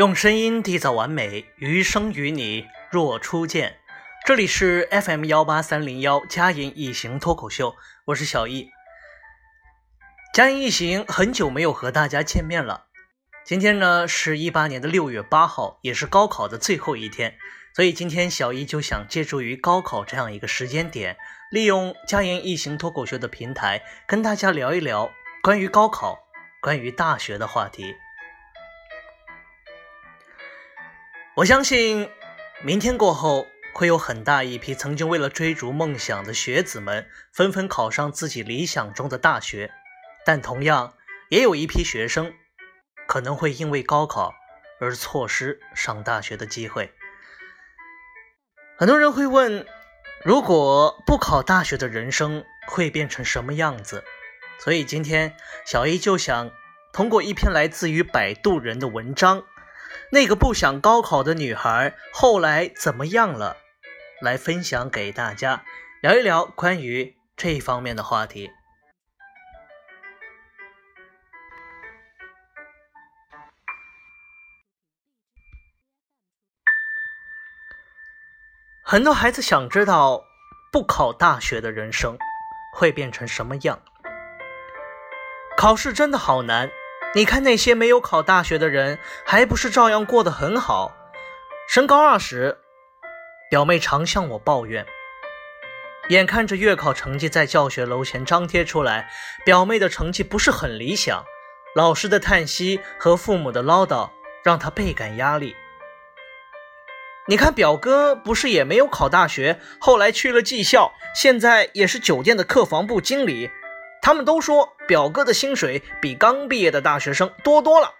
用声音缔造完美，余生与你若初见。这里是 FM 幺八三零幺佳言一行脱口秀，我是小易。佳言一行很久没有和大家见面了。今天呢是一八年的六月八号，也是高考的最后一天，所以今天小易就想借助于高考这样一个时间点，利用佳言一行脱口秀的平台，跟大家聊一聊关于高考、关于大学的话题。我相信，明天过后会有很大一批曾经为了追逐梦想的学子们纷纷考上自己理想中的大学，但同样也有一批学生可能会因为高考而错失上大学的机会。很多人会问，如果不考大学的人生会变成什么样子？所以今天小 A 就想通过一篇来自于摆渡人的文章。那个不想高考的女孩后来怎么样了？来分享给大家，聊一聊关于这方面的话题。很多孩子想知道，不考大学的人生会变成什么样？考试真的好难。你看那些没有考大学的人，还不是照样过得很好？升高二时，表妹常向我抱怨，眼看着月考成绩在教学楼前张贴出来，表妹的成绩不是很理想，老师的叹息和父母的唠叨让她倍感压力。你看表哥不是也没有考大学，后来去了技校，现在也是酒店的客房部经理。他们都说表哥的薪水比刚毕业的大学生多多了。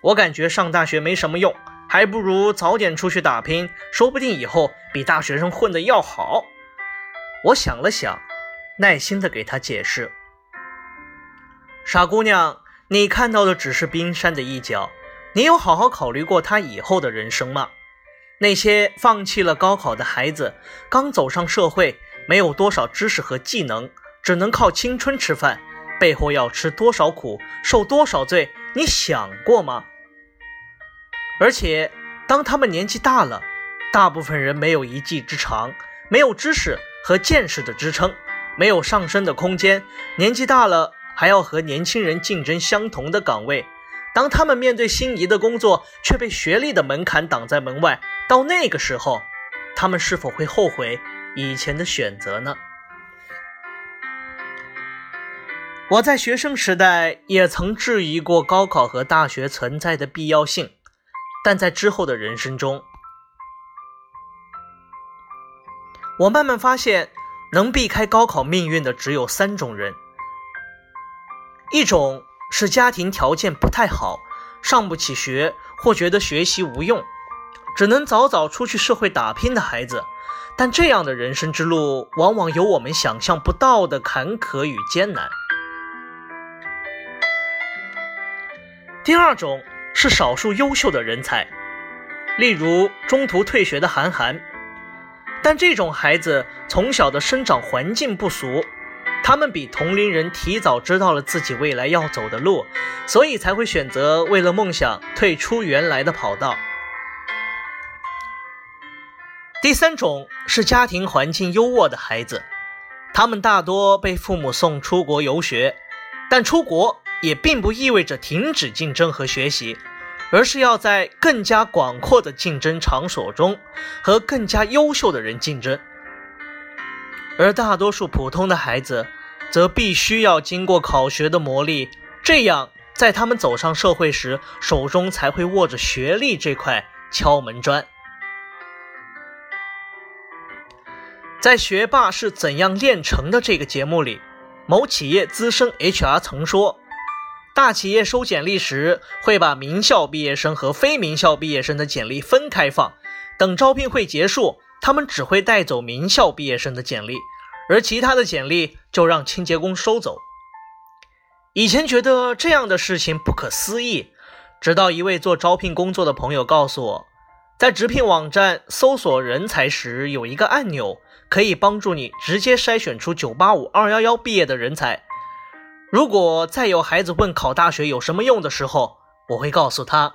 我感觉上大学没什么用，还不如早点出去打拼，说不定以后比大学生混得要好。我想了想，耐心地给他解释：“傻姑娘，你看到的只是冰山的一角，你有好好考虑过他以后的人生吗？那些放弃了高考的孩子，刚走上社会，没有多少知识和技能。”只能靠青春吃饭，背后要吃多少苦，受多少罪，你想过吗？而且，当他们年纪大了，大部分人没有一技之长，没有知识和见识的支撑，没有上升的空间。年纪大了，还要和年轻人竞争相同的岗位。当他们面对心仪的工作，却被学历的门槛挡在门外，到那个时候，他们是否会后悔以前的选择呢？我在学生时代也曾质疑过高考和大学存在的必要性，但在之后的人生中，我慢慢发现，能避开高考命运的只有三种人：一种是家庭条件不太好，上不起学或觉得学习无用，只能早早出去社会打拼的孩子，但这样的人生之路往往有我们想象不到的坎坷与艰难。第二种是少数优秀的人才，例如中途退学的韩寒，但这种孩子从小的生长环境不俗，他们比同龄人提早知道了自己未来要走的路，所以才会选择为了梦想退出原来的跑道。第三种是家庭环境优渥的孩子，他们大多被父母送出国游学，但出国。也并不意味着停止竞争和学习，而是要在更加广阔的竞争场所中和更加优秀的人竞争。而大多数普通的孩子，则必须要经过考学的磨砺，这样在他们走上社会时，手中才会握着学历这块敲门砖。在《学霸是怎样炼成的》这个节目里，某企业资深 HR 曾说。大企业收简历时，会把名校毕业生和非名校毕业生的简历分开放。等招聘会结束，他们只会带走名校毕业生的简历，而其他的简历就让清洁工收走。以前觉得这样的事情不可思议，直到一位做招聘工作的朋友告诉我，在直聘网站搜索人才时，有一个按钮可以帮助你直接筛选出985、211毕业的人才。如果再有孩子问考大学有什么用的时候，我会告诉他：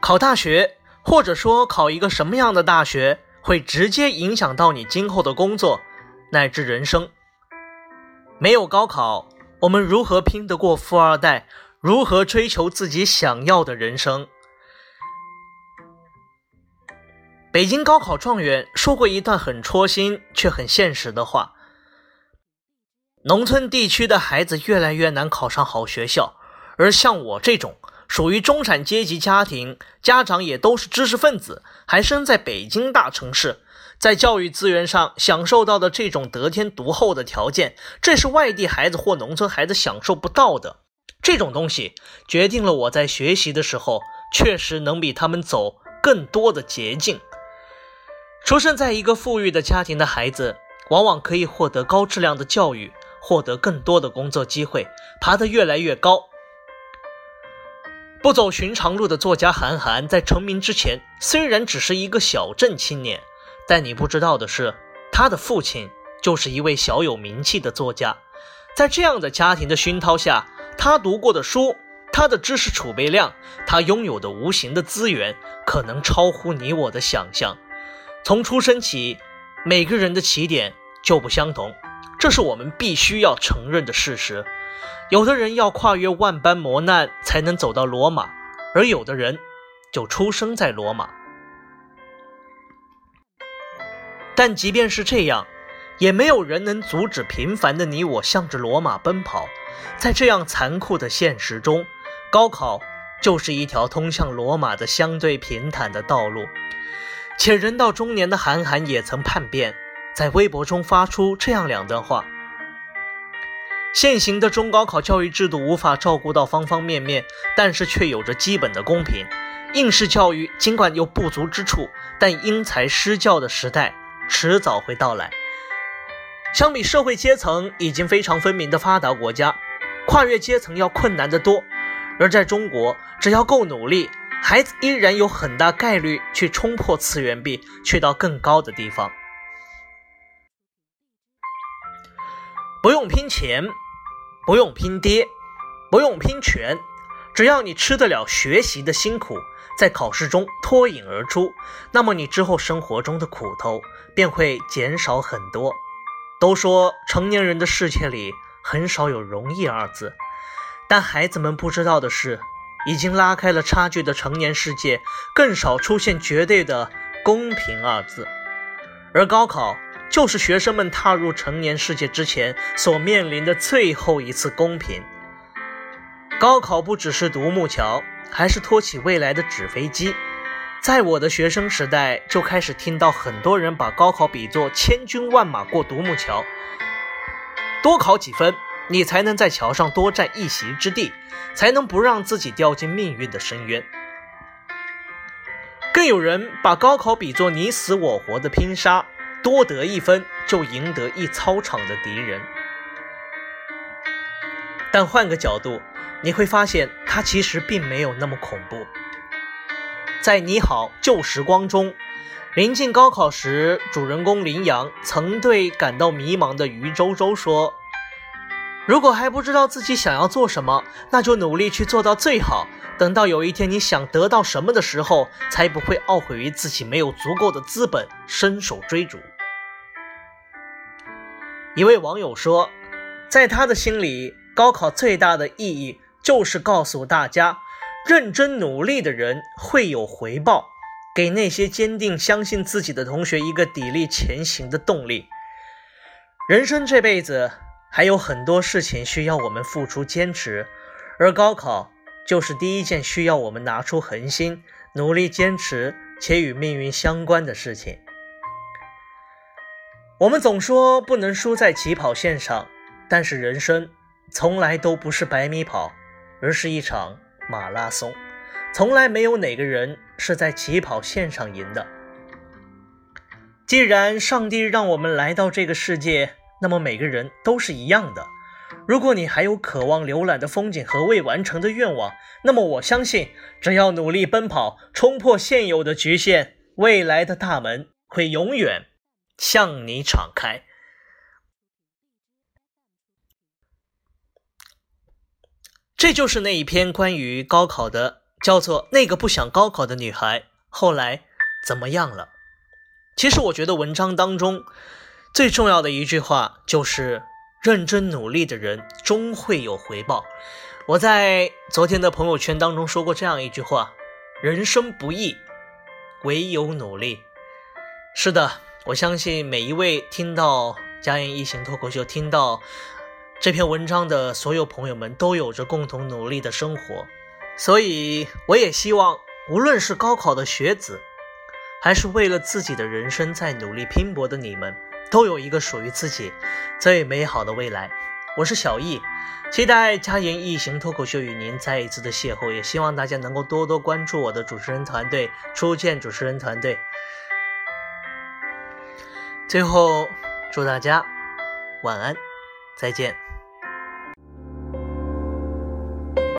考大学，或者说考一个什么样的大学，会直接影响到你今后的工作乃至人生。没有高考，我们如何拼得过富二代？如何追求自己想要的人生？北京高考状元说过一段很戳心却很现实的话：农村地区的孩子越来越难考上好学校，而像我这种属于中产阶级家庭，家长也都是知识分子，还生在北京大城市，在教育资源上享受到的这种得天独厚的条件，这是外地孩子或农村孩子享受不到的。这种东西决定了我在学习的时候，确实能比他们走更多的捷径。出生在一个富裕的家庭的孩子，往往可以获得高质量的教育，获得更多的工作机会，爬得越来越高。不走寻常路的作家韩寒，在成名之前，虽然只是一个小镇青年，但你不知道的是，他的父亲就是一位小有名气的作家。在这样的家庭的熏陶下，他读过的书，他的知识储备量，他拥有的无形的资源，可能超乎你我的想象。从出生起，每个人的起点就不相同，这是我们必须要承认的事实。有的人要跨越万般磨难才能走到罗马，而有的人就出生在罗马。但即便是这样，也没有人能阻止平凡的你我向着罗马奔跑。在这样残酷的现实中，高考就是一条通向罗马的相对平坦的道路。且人到中年的韩寒也曾叛变，在微博中发出这样两段话：现行的中高考教育制度无法照顾到方方面面，但是却有着基本的公平。应试教育尽管有不足之处，但因材施教的时代迟早会到来。相比社会阶层已经非常分明的发达国家，跨越阶层要困难得多。而在中国，只要够努力，孩子依然有很大概率去冲破次元壁，去到更高的地方。不用拼钱，不用拼爹，不用拼权，只要你吃得了学习的辛苦，在考试中脱颖而出，那么你之后生活中的苦头便会减少很多。都说成年人的世界里很少有容易二字，但孩子们不知道的是，已经拉开了差距的成年世界更少出现绝对的公平二字。而高考就是学生们踏入成年世界之前所面临的最后一次公平。高考不只是独木桥，还是托起未来的纸飞机。在我的学生时代，就开始听到很多人把高考比作千军万马过独木桥，多考几分，你才能在桥上多占一席之地，才能不让自己掉进命运的深渊。更有人把高考比作你死我活的拼杀，多得一分就赢得一操场的敌人。但换个角度，你会发现它其实并没有那么恐怖。在《你好旧时光》中，临近高考时，主人公林阳曾对感到迷茫的于周周说：“如果还不知道自己想要做什么，那就努力去做到最好。等到有一天你想得到什么的时候，才不会懊悔于自己没有足够的资本伸手追逐。”一位网友说：“在他的心里，高考最大的意义就是告诉大家。”认真努力的人会有回报，给那些坚定相信自己的同学一个砥砺前行的动力。人生这辈子还有很多事情需要我们付出坚持，而高考就是第一件需要我们拿出恒心、努力坚持且与命运相关的事情。我们总说不能输在起跑线上，但是人生从来都不是百米跑，而是一场。马拉松，从来没有哪个人是在起跑线上赢的。既然上帝让我们来到这个世界，那么每个人都是一样的。如果你还有渴望浏览的风景和未完成的愿望，那么我相信，只要努力奔跑，冲破现有的局限，未来的大门会永远向你敞开。这就是那一篇关于高考的叫做那个不想高考的女孩后来怎么样了？其实我觉得文章当中最重要的一句话就是认真努力的人终会有回报。我在昨天的朋友圈当中说过这样一句话：人生不易，唯有努力。是的，我相信每一位听到家言一行脱口秀、听到这篇文章的所有朋友们都有着共同努力的生活，所以我也希望，无论是高考的学子。还是为了自己的人生在努力拼搏的你们，都有一个属于自己最美好的未来。我是小易，期待佳言异行脱口秀与您再一次的邂逅，也希望大家能够多多关注我的主持人团队初见主持人团队。最后，祝大家晚安，再见。